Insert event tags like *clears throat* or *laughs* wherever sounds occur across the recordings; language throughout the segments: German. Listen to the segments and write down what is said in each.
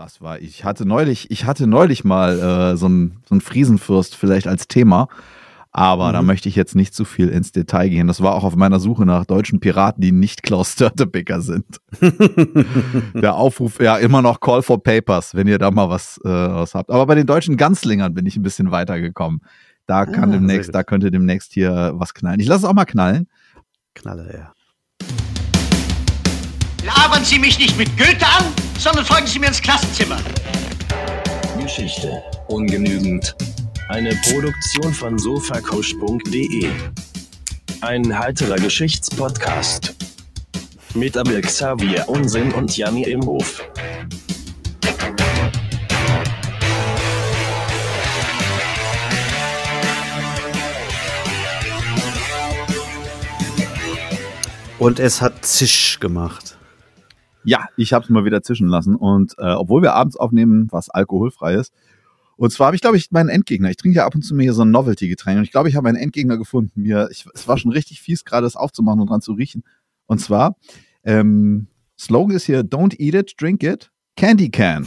Das war ich. hatte neulich, ich hatte neulich mal äh, so einen so Friesenfürst vielleicht als Thema. Aber mhm. da möchte ich jetzt nicht zu viel ins Detail gehen. Das war auch auf meiner Suche nach deutschen Piraten, die nicht Klaus Störtebeker sind. *laughs* Der Aufruf, ja, immer noch Call for Papers, wenn ihr da mal was, äh, was habt. Aber bei den deutschen Ganzlingern bin ich ein bisschen weitergekommen. Da kann ah, demnächst, da könnte demnächst hier was knallen. Ich lasse es auch mal knallen. Knalle, ja. Labern Sie mich nicht mit Goethe an, sondern folgen Sie mir ins Klassenzimmer. Geschichte. Ungenügend. Eine Produktion von sofacoach.de. Ein heiterer Geschichtspodcast. Mit Abel Xavier Unsinn und Janni Imhof. Und es hat Zisch gemacht. Ja, ich habe es mal wieder zischen lassen. Und äh, obwohl wir abends aufnehmen, was alkoholfrei ist. Und zwar habe ich, glaube ich, meinen Endgegner. Ich trinke ja ab und zu mir hier so ein Novelty-Getränk. Und ich glaube, ich habe meinen Endgegner gefunden. Mir, ich, es war schon richtig fies, gerade das aufzumachen und dran zu riechen. Und zwar, ähm, Slogan ist hier, don't eat it, drink it, Candy Can.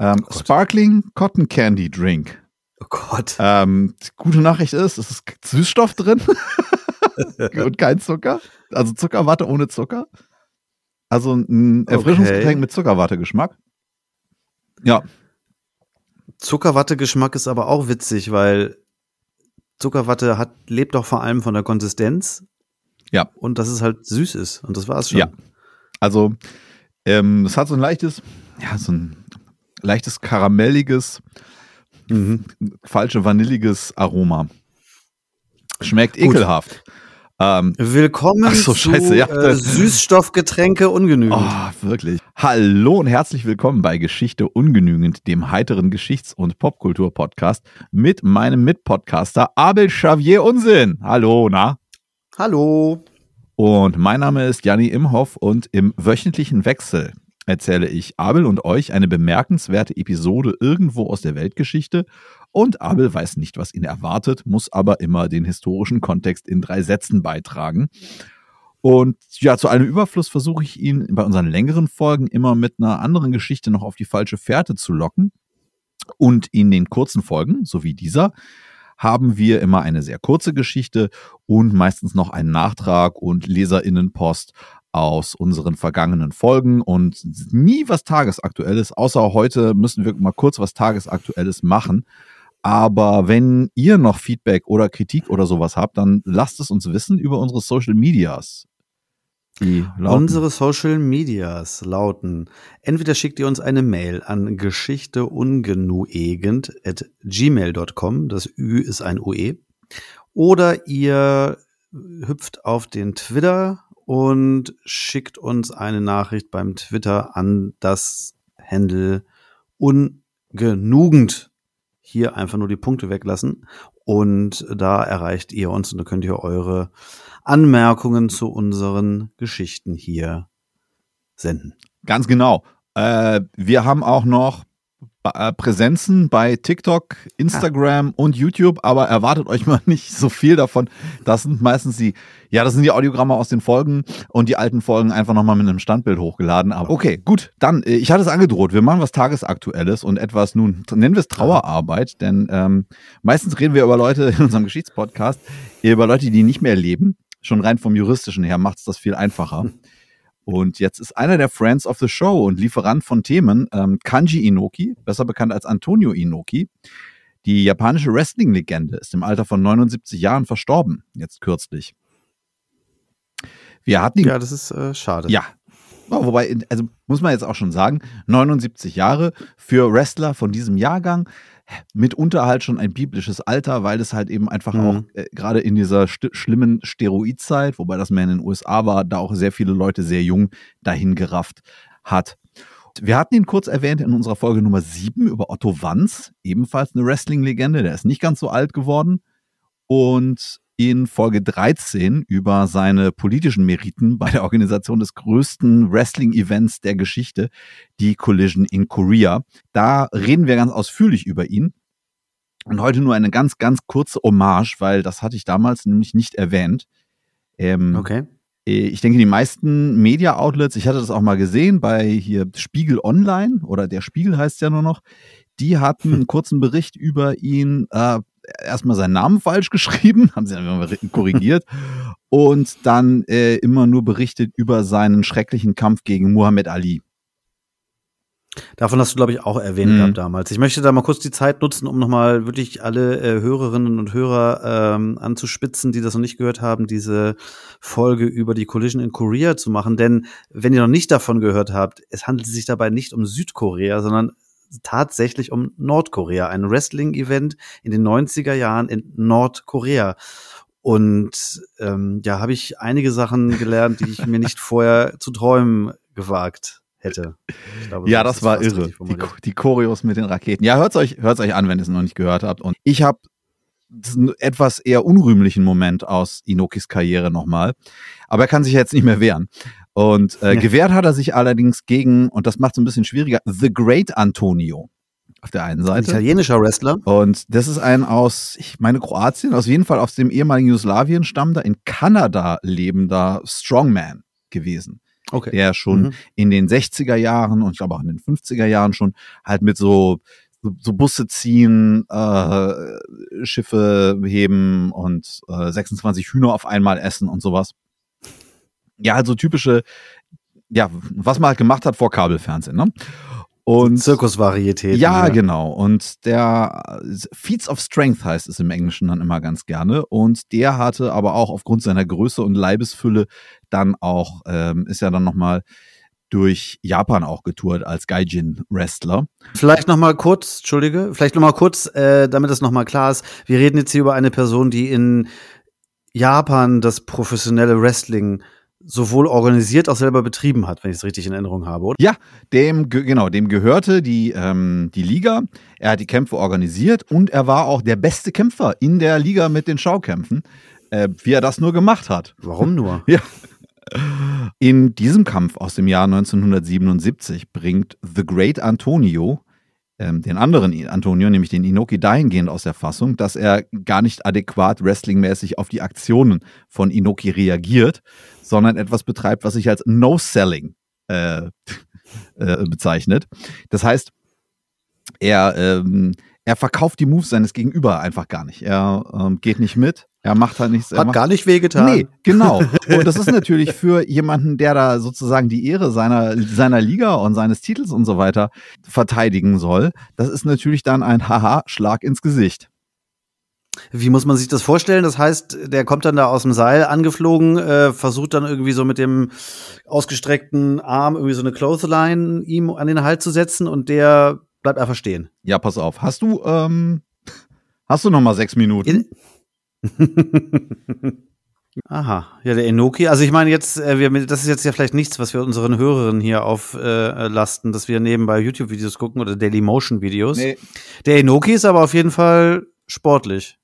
Ähm, oh Sparkling Cotton Candy Drink. Oh Gott. Ähm, gute Nachricht ist, es ist Süßstoff drin *laughs* *laughs* und kein Zucker. Also Zuckerwatte ohne Zucker. Also ein Erfrischungsgetränk okay. mit Zuckerwatte-Geschmack. Ja. Zuckerwatte-Geschmack ist aber auch witzig, weil Zuckerwatte hat, lebt doch vor allem von der Konsistenz. Ja. Und dass es halt süß ist. Und das war es schon. Ja. Also, ähm, es hat so ein leichtes, ja, so ein leichtes karamelliges, mhm. falsche vanilliges Aroma. Schmeckt Gut. ekelhaft. Ähm, willkommen so, zu scheiße, ja. äh, Süßstoffgetränke ungenügend. Oh, wirklich. Hallo und herzlich willkommen bei Geschichte ungenügend, dem heiteren Geschichts- und Popkultur-Podcast mit meinem Mitpodcaster Abel Xavier Unsinn. Hallo, na? Hallo. Und mein Name ist Janni Imhoff und im wöchentlichen Wechsel erzähle ich Abel und euch eine bemerkenswerte Episode irgendwo aus der Weltgeschichte und Abel weiß nicht, was ihn erwartet, muss aber immer den historischen Kontext in drei Sätzen beitragen. Und ja, zu einem Überfluss versuche ich ihn bei unseren längeren Folgen immer mit einer anderen Geschichte noch auf die falsche Fährte zu locken. Und in den kurzen Folgen, so wie dieser, haben wir immer eine sehr kurze Geschichte und meistens noch einen Nachtrag und Leserinnenpost aus unseren vergangenen Folgen und nie was Tagesaktuelles, außer heute müssen wir mal kurz was Tagesaktuelles machen. Aber wenn ihr noch Feedback oder Kritik oder sowas habt, dann lasst es uns wissen über unsere Social Medias. Unsere Social Medias lauten, entweder schickt ihr uns eine Mail an geschichteungenuegend at gmail.com, das Ü ist ein UE, oder ihr hüpft auf den Twitter und schickt uns eine Nachricht beim Twitter an das Handle ungenugend hier einfach nur die Punkte weglassen und da erreicht ihr uns und da könnt ihr eure Anmerkungen zu unseren Geschichten hier senden. Ganz genau. Äh, wir haben auch noch Präsenzen bei TikTok, Instagram ah. und YouTube, aber erwartet euch mal *laughs* nicht so viel davon. Das sind meistens die, ja, das sind die Audiogramme aus den Folgen und die alten Folgen einfach nochmal mit einem Standbild hochgeladen. Aber okay, gut, dann, äh, ich hatte es angedroht, wir machen was Tagesaktuelles und etwas nun, nennen wir es Trauerarbeit, denn ähm, meistens reden wir über Leute in unserem Geschichtspodcast, über Leute, die nicht mehr leben. Schon rein vom juristischen her macht es das viel einfacher. Und jetzt ist einer der Friends of the Show und Lieferant von Themen ähm, Kanji Inoki, besser bekannt als Antonio Inoki. Die japanische Wrestling-Legende ist im Alter von 79 Jahren verstorben, jetzt kürzlich. Wir hatten ihn. Ja, das ist äh, schade. Ja. Oh, wobei, also muss man jetzt auch schon sagen, 79 Jahre für Wrestler von diesem Jahrgang mitunter halt schon ein biblisches Alter, weil es halt eben einfach mhm. auch äh, gerade in dieser schlimmen Steroidzeit, wobei das mehr in den USA war, da auch sehr viele Leute sehr jung dahin gerafft hat. Wir hatten ihn kurz erwähnt in unserer Folge Nummer 7 über Otto Wanz, ebenfalls eine Wrestling-Legende, der ist nicht ganz so alt geworden. Und in Folge 13 über seine politischen Meriten bei der Organisation des größten Wrestling-Events der Geschichte, die Collision in Korea. Da reden wir ganz ausführlich über ihn. Und heute nur eine ganz, ganz kurze Hommage, weil das hatte ich damals nämlich nicht erwähnt. Ähm, okay. Äh, Ich denke, die meisten Media-Outlets, ich hatte das auch mal gesehen bei hier Spiegel Online oder der Spiegel heißt ja nur noch, die hatten *laughs* einen kurzen Bericht über ihn, äh, erstmal seinen Namen falsch *laughs* geschrieben, haben sie dann korrigiert *laughs* und dann äh, immer nur berichtet über seinen schrecklichen Kampf gegen Muhammad Ali. Davon hast du, glaube ich, auch erwähnt Mhm. gehabt damals. Ich möchte da mal kurz die Zeit nutzen, um nochmal wirklich alle äh, Hörerinnen und Hörer ähm, anzuspitzen, die das noch nicht gehört haben, diese Folge über die Collision in Korea zu machen. Denn wenn ihr noch nicht davon gehört habt, es handelt sich dabei nicht um Südkorea, sondern tatsächlich um Nordkorea. Ein Wrestling-Event in den 90er Jahren in Nordkorea. Und ähm, ja, habe ich einige Sachen gelernt, die ich mir nicht *laughs* vorher zu träumen gewagt hätte. Glaube, Ja, das ist war irre. Die, die Choreos mit den Raketen. Ja, hört's euch, hört's euch an, wenn ihr es noch nicht gehört habt. Und ich habe diesen etwas eher unrühmlichen Moment aus Inokis Karriere nochmal. Aber er kann sich jetzt nicht mehr wehren. Und äh, Ja. gewehrt hat er sich allerdings gegen, und das macht es ein bisschen schwieriger, The Great Antonio auf der einen Ein Seite. italienischer Wrestler. Und das ist ein aus, ich meine Kroatien, aus jeden Fall aus dem ehemaligen Jugoslawien stammender, in Kanada lebender Strongman gewesen Okay. der schon Mhm. in den 60er Jahren und ich glaube auch in den 50er Jahren schon halt mit so so, so Busse ziehen, äh, Schiffe heben und äh, 26 Hühner auf einmal essen und sowas. Ja, also typische, ja, was man halt gemacht hat vor Kabelfernsehen, ne? Und Zirkusvarietäten. ja, genau. Und der Feats of Strength heißt es im Englischen dann immer ganz gerne. Und der hatte aber auch aufgrund seiner Größe und Leibesfülle dann auch, ähm, ist ja dann nochmal durch Japan auch getourt als Gaijin-Wrestler. Vielleicht noch mal kurz, entschuldige, vielleicht noch mal kurz, äh, damit es noch mal klar ist. Wir reden jetzt hier über eine Person, die in Japan das professionelle Wrestling sowohl organisiert auch selber betrieben hat, wenn ich es richtig in Erinnerung habe, oder? Ja, dem, ge- genau, dem gehörte die, ähm, die Liga. Er hat die Kämpfe organisiert und er war auch der beste Kämpfer in der Liga mit den Schaukämpfen, äh, wie er das nur gemacht hat. Warum nur? *laughs* Ja. In diesem Kampf aus dem Jahr 1977 bringt The Great Antonio den anderen Antonio, nämlich den Inoki, dahingehend aus der Fassung, dass er gar nicht adäquat wrestlingmäßig auf die Aktionen von Inoki reagiert, sondern etwas betreibt, was sich als No-Selling äh, *laughs* äh, bezeichnet. Das heißt, er, ähm, er verkauft die Moves seines Gegenüber einfach gar nicht. Er ähm, geht nicht mit, er macht halt nichts. er Hat macht gar nicht wehgetan. Nee, genau. *laughs* Und das ist natürlich für jemanden, der da sozusagen die Ehre seiner, seiner Liga und seines Titels und so weiter verteidigen soll, das ist natürlich dann ein *laughs* Haha-Schlag ins Gesicht. Wie muss man sich das vorstellen? Das heißt, der kommt dann da aus dem Seil angeflogen, äh, versucht dann irgendwie so mit dem ausgestreckten Arm irgendwie so eine Clothesline ihm an den Hals zu setzen und der bleibt einfach stehen. Ja, pass auf. Hast du, ähm, hast du noch mal sechs Minuten? In *laughs* Aha, ja, der Enoki. Also ich meine jetzt, äh, wir, das ist jetzt ja vielleicht nichts, was wir unseren Hörerinnen hier auflasten, dass wir nebenbei YouTube-Videos gucken oder Dailymotion-Videos. Nee. Der Enoki ist aber auf jeden Fall sportlich.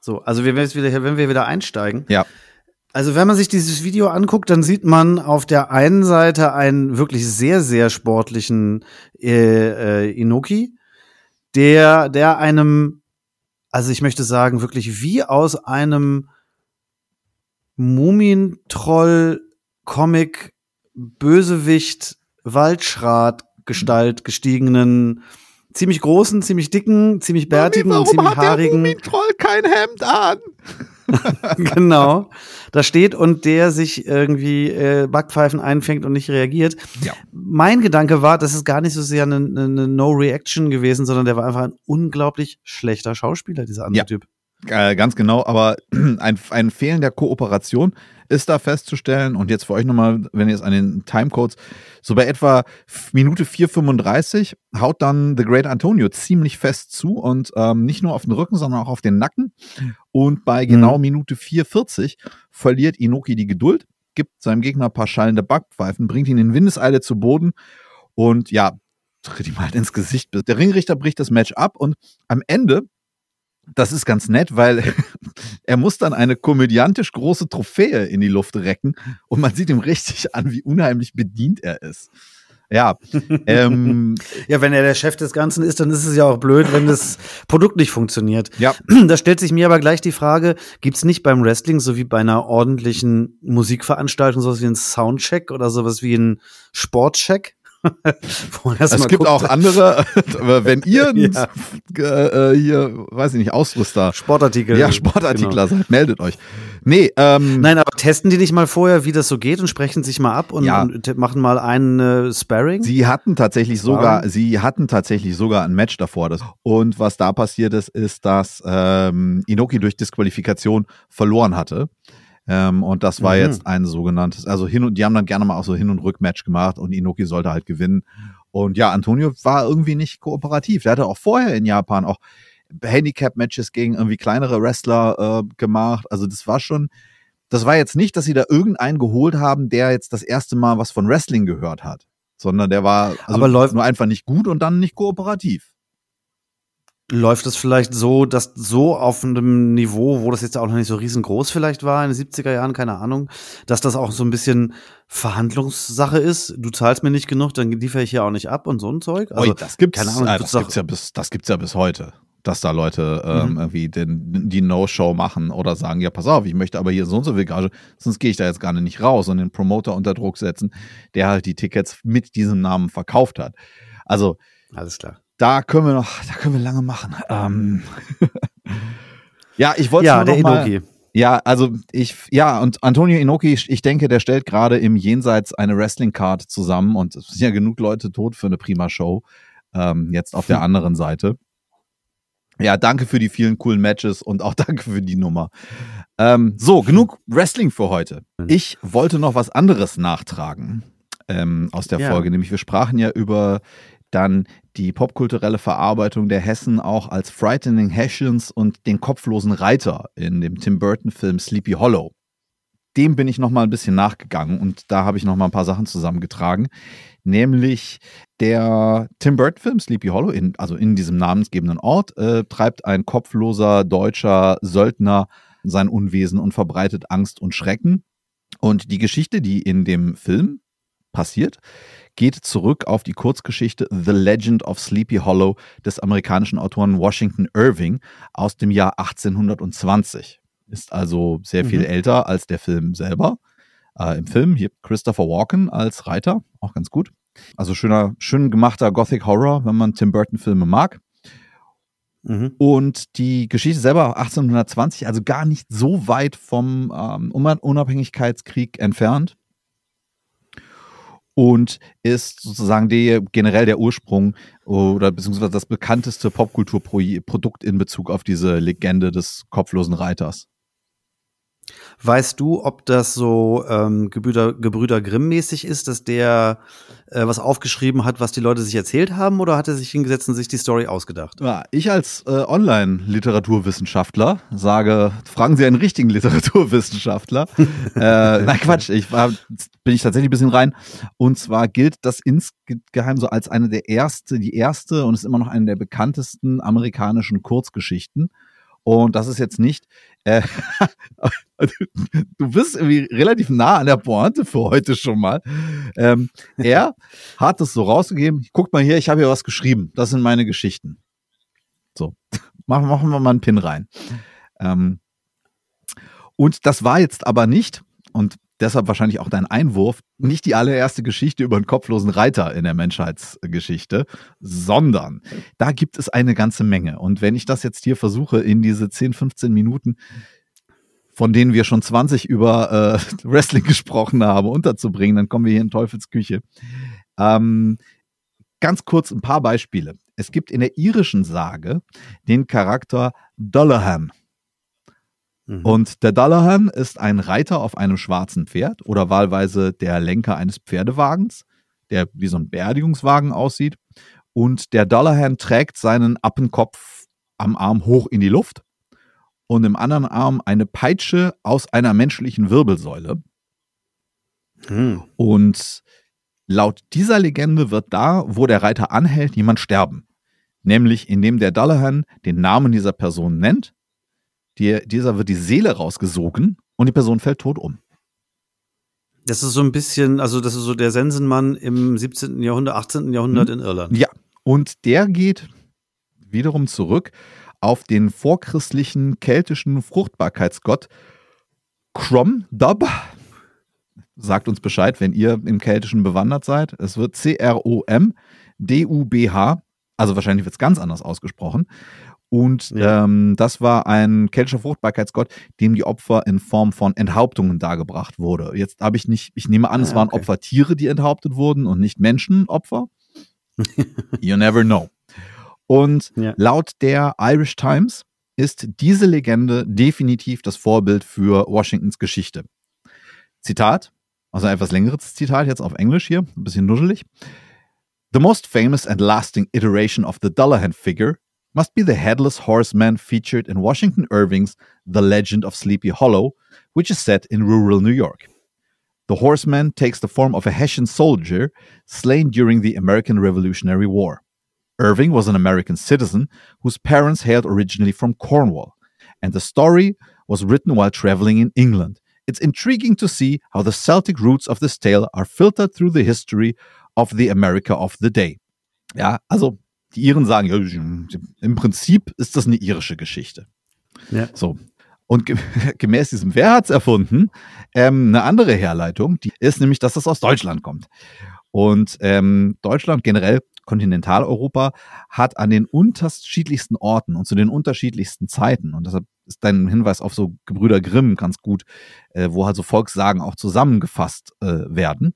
So, also wir, wenn, wir jetzt wieder, wenn wir wieder einsteigen. Ja. Also wenn man sich dieses Video anguckt, dann sieht man auf der einen Seite einen wirklich sehr, sehr sportlichen äh, äh, Inoki, der, der einem, also ich möchte sagen, wirklich wie aus einem Mumintroll-Comic Bösewicht Waldschrat Gestalt gestiegenen, ziemlich großen, ziemlich dicken, ziemlich bärtigen und ziemlich haarigen. Troll kein Hemd an? *laughs* genau, da steht und der sich irgendwie äh, Backpfeifen einfängt und nicht reagiert. Ja. Mein Gedanke war, das ist gar nicht so sehr eine, eine No-Reaction gewesen, sondern der war einfach ein unglaublich schlechter Schauspieler, dieser andere Ja. Typ. Äh, ganz genau, aber *clears throat* ein, ein Fehlen der Kooperation ist da festzustellen. Und jetzt für euch nochmal, wenn ihr es an den Timecodes, so bei etwa Minute 4,35 haut dann The Great Antonio ziemlich fest zu und ähm, nicht nur auf den Rücken, sondern auch auf den Nacken. Und bei genau Minute 4,40 verliert Inoki die Geduld, gibt seinem Gegner ein paar schallende Backpfeifen, bringt ihn in Windeseile zu Boden und ja, tritt ihm halt ins Gesicht. Der Ringrichter bricht das Match ab und am Ende das ist ganz nett, weil *laughs* er muss dann eine komödiantisch große Trophäe in die Luft recken und man sieht ihm richtig an, wie unheimlich bedient er ist. Ja, *laughs* ähm, Ja, wenn er der Chef des Ganzen ist, dann ist es ja auch blöd, wenn das Produkt nicht funktioniert. ja. *clears throat* Da stellt sich mir aber gleich die Frage, gibt's nicht beim Wrestling so wie bei einer ordentlichen Musikveranstaltung sowas wie einen Soundcheck oder sowas wie einen Sportcheck? *laughs* Es gibt guckt, auch andere, *laughs* wenn ihr Ja. äh, äh, hier, weiß ich nicht, Ausrüster, Sportartikel. ja, Sportartikler Genau. seid, meldet euch. Nee, ähm, Nein, aber testen die nicht mal vorher, wie das so geht und sprechen sich mal ab und, Ja. und machen mal einen äh, Sparring? Sie hatten tatsächlich sogar, sie hatten tatsächlich sogar ein Match davor. Das, und was da passiert ist, ist, dass ähm, Inoki durch Disqualifikation verloren hatte. Ähm, und das war Mhm. jetzt ein sogenanntes, also hin und die haben dann gerne mal auch so Hin- und Rückmatch gemacht und Inoki sollte halt gewinnen. Und ja, Antonio war irgendwie nicht kooperativ. Der hatte auch vorher in Japan auch Handicap-Matches gegen irgendwie kleinere Wrestler äh, gemacht. Also das war schon, das war jetzt nicht, dass sie da irgendeinen geholt haben, der jetzt das erste Mal was von Wrestling gehört hat, sondern der war also Aber läuft- nur einfach nicht gut und dann nicht kooperativ. Läuft es vielleicht so, dass so auf einem Niveau, wo das jetzt auch noch nicht so riesengroß vielleicht war in den 70er Jahren, keine Ahnung, dass das auch so ein bisschen Verhandlungssache ist? Du zahlst mir nicht genug, dann liefere ich hier auch nicht ab und so ein Zeug? Also, Ui, das gibt's, keine Ahnung, äh, das gibt's ja bis, das gibt's ja bis heute, dass da Leute ähm, Mhm. irgendwie den, die No-Show machen oder sagen, ja, pass auf, ich möchte aber hier so und so viel Gage, sonst gehe ich da jetzt gar nicht raus und den Promoter unter Druck setzen, der halt die Tickets mit diesem Namen verkauft hat. Also Alles klar. Da können wir noch, da können wir lange machen. Ähm, *laughs* ja, ich wollte Ja, der mal, Inoki. Ja, also ich, ja, und Antonio Inoki, ich denke, der stellt gerade im Jenseits eine Wrestling-Card zusammen und es sind ja genug Leute tot für eine prima Show. Ähm, jetzt auf der *laughs* anderen Seite. Ja, danke für die vielen coolen Matches und auch *laughs* danke für die Nummer. Ähm, so, genug Wrestling für heute. Ich wollte noch was anderes nachtragen ähm, aus der Ja. Folge, nämlich wir sprachen ja über dann die popkulturelle Verarbeitung der Hessen auch als Frightening Hessians und den kopflosen Reiter in dem Tim Burton-Film Sleepy Hollow. Dem bin ich noch mal ein bisschen nachgegangen und da habe ich noch mal ein paar Sachen zusammengetragen. Nämlich der Tim Burton-Film Sleepy Hollow, in, also in diesem namensgebenden Ort, äh, treibt ein kopfloser deutscher Söldner sein Unwesen und verbreitet Angst und Schrecken. Und die Geschichte, die in dem Film passiert, geht zurück auf die Kurzgeschichte The Legend of Sleepy Hollow des amerikanischen Autoren Washington Irving aus dem Jahr 1820. Ist also sehr viel Mhm. älter als der Film selber. Äh, Im Film hier Christopher Walken als Reiter, auch ganz gut. Also schöner, schön gemachter Gothic Horror, wenn man Tim Burton Filme mag. Mhm. Und die Geschichte selber 1820, also gar nicht so weit vom ähm, Unabhängigkeitskrieg entfernt. Und ist sozusagen die, generell der Ursprung oder beziehungsweise das bekannteste Popkulturprodukt in Bezug auf diese Legende des kopflosen Reiters. Weißt du, ob das so ähm, Gebrüder, Gebrüder Grimm-mäßig ist, dass der äh, was aufgeschrieben hat, was die Leute sich erzählt haben, oder hat er sich hingesetzt und sich die Story ausgedacht? Ja, ich als äh, Online-Literaturwissenschaftler sage, fragen Sie einen richtigen *laughs* Literaturwissenschaftler. äh, nein, Quatsch, ich war, bin ich tatsächlich ein bisschen rein. Und zwar gilt das insgeheim so als eine der erste, die erste und ist immer noch eine der bekanntesten amerikanischen Kurzgeschichten. Und das ist jetzt nicht, äh, *laughs* du bist irgendwie relativ nah an der Pointe für heute schon mal. Ähm, er *laughs* hat es so rausgegeben, guck mal hier, ich habe hier was geschrieben, das sind meine Geschichten. So, *laughs* machen, machen wir mal einen Pin rein. Ähm, und das war jetzt aber nicht, und deshalb wahrscheinlich auch dein Einwurf, nicht die allererste Geschichte über einen kopflosen Reiter in der Menschheitsgeschichte, sondern da gibt es eine ganze Menge. Und wenn ich das jetzt hier versuche, in diese 10, 15 Minuten, von denen wir schon 20 über äh, *laughs* Wrestling gesprochen haben, unterzubringen, dann kommen wir hier in Teufelsküche. Ähm, ganz kurz ein paar Beispiele. Es gibt in der irischen Sage den Charakter Dullahan. Mhm. Und der Dullahan ist ein Reiter auf einem schwarzen Pferd oder wahlweise der Lenker eines Pferdewagens, der wie so ein Beerdigungswagen aussieht. Und der Dullahan trägt seinen Appenkopf am Arm hoch in die Luft und im anderen Arm eine Peitsche aus einer menschlichen Wirbelsäule. Hm. Und laut dieser Legende wird da, wo der Reiter anhält, jemand sterben. Nämlich indem der Dullahan den Namen dieser Person nennt, die, dieser wird die Seele rausgesogen und die Person fällt tot um. Das ist so ein bisschen, also das ist so der Sensenmann im 17. Jahrhundert, 18. Jahrhundert in Irland. Ja, und der geht wiederum zurück auf den vorchristlichen keltischen Fruchtbarkeitsgott Crom Dub. Sagt uns Bescheid, wenn ihr im Keltischen bewandert seid. Es wird C-R-O-M D-U-B-H. Also wahrscheinlich wird es ganz anders ausgesprochen. Und Ja. ähm, das war ein keltischer Fruchtbarkeitsgott, dem die Opfer in Form von Enthauptungen dargebracht wurde. Jetzt habe ich nicht, ich nehme an, es Ah, waren okay. Opfertiere, die enthauptet wurden und nicht Menschenopfer. *laughs* you never know. Und Ja. laut der Irish Times ist diese Legende definitiv das Vorbild für Washingtons Geschichte. Zitat, also ein etwas längeres Zitat jetzt auf Englisch hier, ein bisschen nuschelig. The most famous and lasting iteration of the Dullahan figure must be the headless horseman featured in Washington Irving's The Legend of Sleepy Hollow, which is set in rural New York. The horseman takes the form of a Hessian soldier slain during the American Revolutionary War. Irving was an American citizen whose parents hailed originally from Cornwall, and the story was written while traveling in England. It's intriguing to see how the Celtic roots of this tale are filtered through the history of the America of the day. Ja, also die Iren sagen, ja, im Prinzip ist das eine irische Geschichte. Ja. So. Und ge *laughs* gemäß diesem Wer hat's erfunden, ähm, eine andere Herleitung, die ist nämlich, dass das aus Deutschland kommt. Und ähm, Deutschland generell, Kontinentaleuropa, hat an den unterschiedlichsten Orten und zu den unterschiedlichsten Zeiten, und deshalb ist dein Hinweis auf so Gebrüder Grimm ganz gut, äh, wo halt so Volkssagen auch zusammengefasst äh, werden.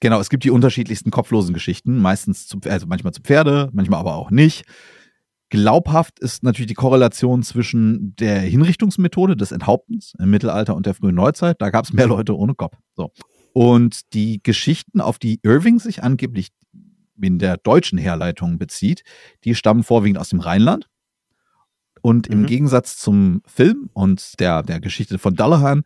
Genau, es gibt die unterschiedlichsten kopflosen Geschichten, meistens zu, also manchmal zu Pferde, manchmal aber auch nicht. Glaubhaft ist natürlich die Korrelation zwischen der Hinrichtungsmethode des Enthauptens im Mittelalter und der frühen Neuzeit. Da gab es mehr Leute ohne Kopf. So. Und die Geschichten, auf die Irving sich angeblich in der deutschen Herleitung bezieht, die stammen vorwiegend aus dem Rheinland. Und im Mhm. Gegensatz zum Film und der, der Geschichte von Dullahan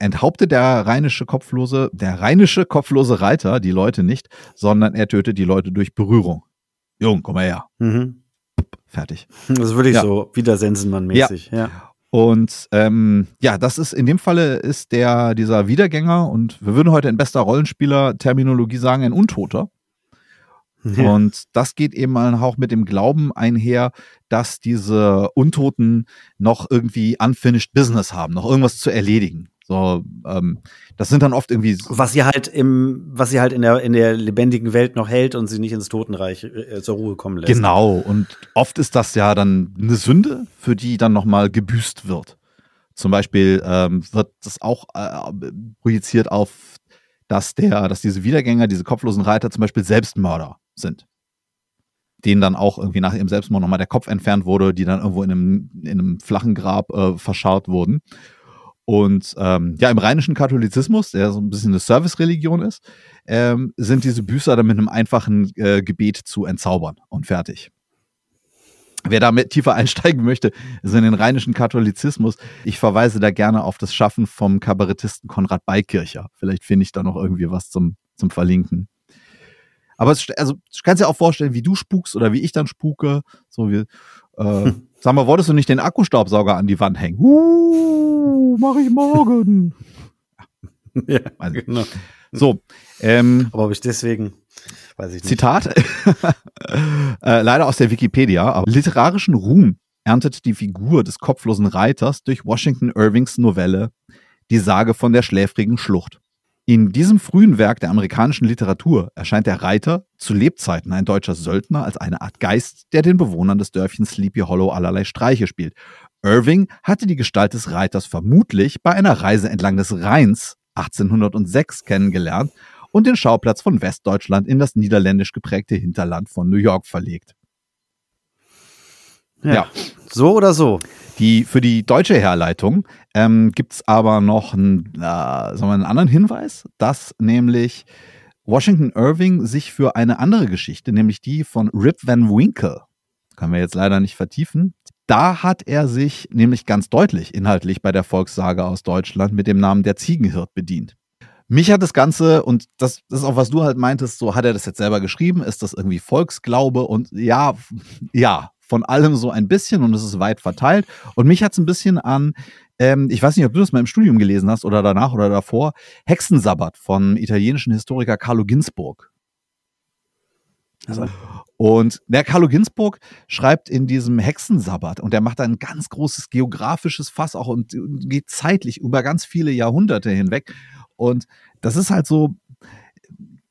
enthauptet der rheinische kopflose, der rheinische kopflose Reiter die Leute nicht, sondern er tötet die Leute durch Berührung. Jung, komm mal her. Mhm. Fertig. Das ist wirklich Ja. so wieder Sensenmann-mäßig. Ja. Und ähm, ja, das ist in dem Falle ist der dieser Wiedergänger und wir würden heute in bester Rollenspieler-Terminologie sagen, ein Untoter. Ja. Und das geht eben auch mit dem Glauben einher, dass diese Untoten noch irgendwie unfinished Business haben, noch irgendwas zu erledigen. So, ähm, das sind dann oft irgendwie Was sie halt im, was sie halt in der, in der lebendigen Welt noch hält und sie nicht ins Totenreich äh, zur Ruhe kommen lässt. Genau, und oft ist das ja dann eine Sünde, für die dann nochmal gebüßt wird. Zum Beispiel ähm, wird das auch äh, projiziert auf, dass der, dass diese Wiedergänger, diese kopflosen Reiter zum Beispiel Selbstmörder sind. Denen dann auch irgendwie nach ihrem Selbstmord nochmal der Kopf entfernt wurde, die dann irgendwo in einem, in einem flachen Grab äh, verscharrt wurden. Und ähm, ja, im rheinischen Katholizismus, der so ein bisschen eine Service-Religion ist, ähm, sind diese Büßer dann mit einem einfachen äh, Gebet zu entzaubern und fertig. Wer damit tiefer einsteigen möchte, ist in den rheinischen Katholizismus. Ich verweise da gerne auf das Schaffen vom Kabarettisten Konrad Beikircher. Vielleicht finde ich da noch irgendwie was zum, zum Verlinken. Aber es, also, du kannst dir auch vorstellen, wie du spukst oder wie ich dann spuke. So wie, äh, *laughs* sag mal, wolltest du nicht den Akkustaubsauger an die Wand hängen? Uh, mach ich morgen. *laughs* ja, Also, genau. So, ähm, Aber ob ich deswegen, weiß ich nicht. Zitat, *laughs* äh, leider aus der Wikipedia, aber literarischen Ruhm erntet die Figur des kopflosen Reiters durch Washington Irvings Novelle Die Sage von der schläfrigen Schlucht. In diesem frühen Werk der amerikanischen Literatur erscheint der Reiter zu Lebzeiten ein deutscher Söldner als eine Art Geist, der den Bewohnern des Dörfchens Sleepy Hollow allerlei Streiche spielt. Irving hatte die Gestalt des Reiters vermutlich bei einer Reise entlang des Rheins 1806 kennengelernt und den Schauplatz von Westdeutschland in das niederländisch geprägte Hinterland von New York verlegt. ja. ja. So oder so. Die, für die deutsche Herleitung ähm, gibt es aber noch einen, äh, sagen wir, einen anderen Hinweis, dass nämlich Washington Irving sich für eine andere Geschichte, nämlich die von Rip Van Winkle, können wir jetzt leider nicht vertiefen, da hat er sich nämlich ganz deutlich inhaltlich bei der Volkssage aus Deutschland mit dem Namen der Ziegenhirt bedient. Mich hat das Ganze, und das, das ist auch, was du halt meintest, so hat er das jetzt selber geschrieben, ist das irgendwie Volksglaube und ja, ja, von allem so ein bisschen und es ist weit verteilt. Und mich hat es ein bisschen an ähm, ich weiß nicht, ob du das mal im Studium gelesen hast oder danach oder davor, Hexensabbat vom italienischen Historiker Carlo Ginzburg. Also, und der Carlo Ginzburg schreibt in diesem Hexensabbat und der macht ein ganz großes geografisches Fass auch und geht zeitlich über ganz viele Jahrhunderte hinweg. Und das ist halt so,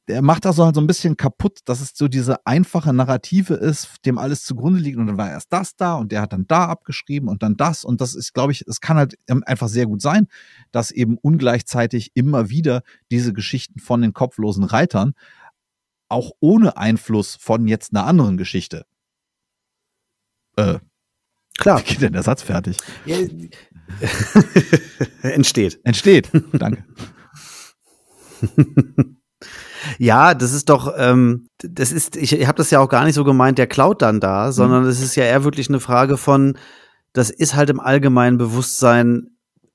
der macht das so halt so ein bisschen kaputt, dass es so diese einfache Narrative ist, dem alles zugrunde liegt und dann war erst das da und der hat dann da abgeschrieben und dann das und das ist, glaube ich, es kann halt einfach sehr gut sein, dass eben ungleichzeitig immer wieder diese Geschichten von den kopflosen Reitern auch ohne Einfluss von jetzt einer anderen Geschichte. Äh, Klar. Wie *laughs* geht denn der Satz fertig? Ja, *laughs* entsteht. Entsteht. Danke. *laughs* Ja, das ist doch, ähm, das ist, ich, habe das ja auch gar nicht so gemeint, der klaut dann da, sondern es mhm. ist ja eher wirklich eine Frage von, das ist halt im allgemeinen Bewusstsein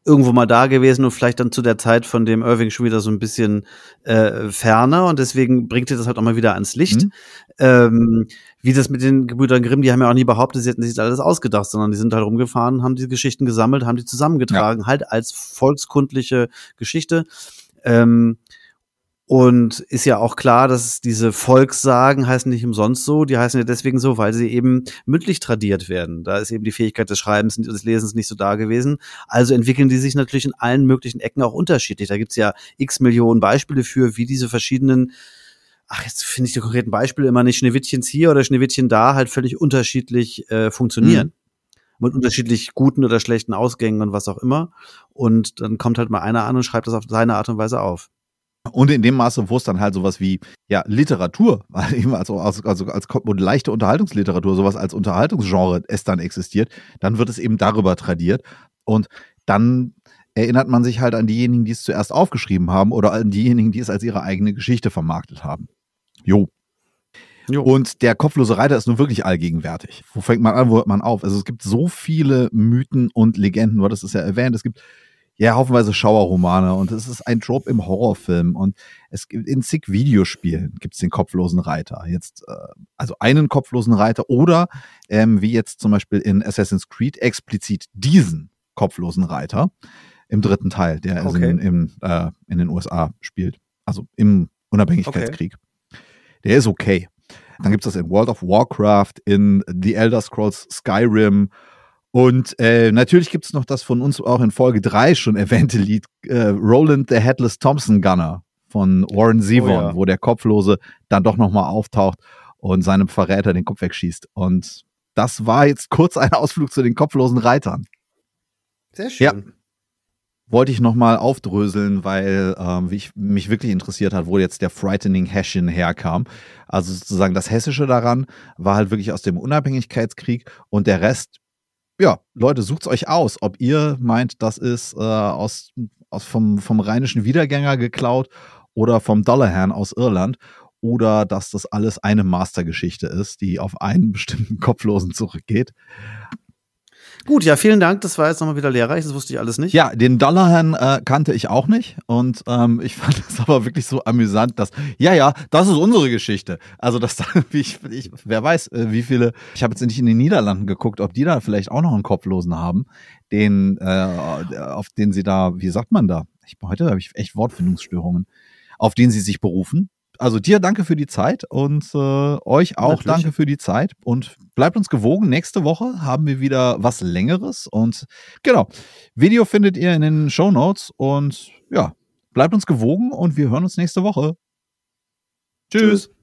irgendwo mal da gewesen und vielleicht dann zu der Zeit von dem Irving schon wieder so ein bisschen äh, ferner und deswegen bringt ihr das halt auch mal wieder ans Licht. Mhm. Ähm, wie das mit den Gebrüdern Grimm, die haben ja auch nie behauptet, sie hätten sich das alles ausgedacht, sondern die sind halt rumgefahren, haben die Geschichten gesammelt, haben die zusammengetragen, ja. halt als volkskundliche Geschichte. Ähm, und ist ja auch klar, dass diese Volkssagen heißen nicht umsonst so, die heißen ja deswegen so, weil sie eben mündlich tradiert werden. Da ist eben die Fähigkeit des Schreibens und des Lesens nicht so da gewesen. Also entwickeln die sich natürlich in allen möglichen Ecken auch unterschiedlich. Da gibt's ja x Millionen Beispiele für, wie diese verschiedenen ach, jetzt finde ich die konkreten Beispiele immer nicht, Schneewittchens hier oder Schneewittchen da, halt völlig unterschiedlich äh, funktionieren. Mhm mit unterschiedlich guten oder schlechten Ausgängen und was auch immer. Und dann kommt halt mal einer an und schreibt das auf seine Art und Weise auf. Und in dem Maße, wo es dann halt sowas wie ja, Literatur, also, also, also als leichte Unterhaltungsliteratur, sowas als Unterhaltungsgenre es dann existiert, dann wird es eben darüber tradiert. Und dann erinnert man sich halt an diejenigen, die es zuerst aufgeschrieben haben oder an diejenigen, die es als ihre eigene Geschichte vermarktet haben. Jo. jo. Und der kopflose Reiter ist nun wirklich allgegenwärtig. Wo fängt man an, wo hört man auf? Also es gibt so viele Mythen und Legenden, du hattest es ja erwähnt, es gibt ja, haufenweise Schauerromane und es ist ein Trope im Horrorfilm und es gibt in zig Videospielen gibt es den kopflosen Reiter. Jetzt, äh, also einen kopflosen Reiter oder ähm, wie jetzt zum Beispiel in Assassin's Creed explizit diesen kopflosen Reiter im dritten Teil, der also okay. in, in, äh, in den USA spielt. Also im Unabhängigkeitskrieg. Okay. Der ist okay. Dann gibt es das in World of Warcraft, in The Elder Scrolls Skyrim und äh, natürlich gibt es noch das von uns auch in Folge 3 schon erwähnte Lied, äh, Roland the Headless Thompson Gunner von Warren Zevon, oh, ja. wo der Kopflose dann doch nochmal auftaucht und seinem Verräter den Kopf wegschießt. Und das war jetzt kurz ein Ausflug zu den kopflosen Reitern. Sehr schön. Ja. Wollte ich nochmal aufdröseln, weil ähm, ich, mich wirklich interessiert hat, wo jetzt der Frightening Hessian herkam. Also sozusagen das Hessische daran war halt wirklich aus dem Unabhängigkeitskrieg und der Rest ja, Leute, sucht's euch aus, ob ihr meint, das ist äh, aus, aus vom, vom rheinischen Wiedergänger geklaut oder vom Dollarhan aus Irland oder dass das alles eine Mastergeschichte ist, die auf einen *laughs* bestimmten Kopflosen zurückgeht. Gut, ja, vielen Dank. Das war jetzt nochmal wieder lehrreich. Das wusste ich alles nicht. Ja, den Dollarhahn äh, kannte ich auch nicht. Und ähm, ich *laughs* fand es aber wirklich so amüsant, dass, ja, ja, das ist unsere Geschichte. Also, dass *laughs* da, wie ich, ich wer weiß, äh, wie viele, ich habe jetzt nicht in den Niederlanden geguckt, ob die da vielleicht auch noch einen Kopflosen haben, den, äh, auf den sie da, wie sagt man da? Ich, heute habe ich echt Wortfindungsstörungen, auf den sie sich berufen also dir danke für die Zeit und äh, euch auch Natürlich. danke für die Zeit und bleibt uns gewogen. Nächste Woche haben wir wieder was Längeres und genau, Video findet ihr in den Show Notes und ja, bleibt uns gewogen und wir hören uns nächste Woche. Tschüss. Tschüss.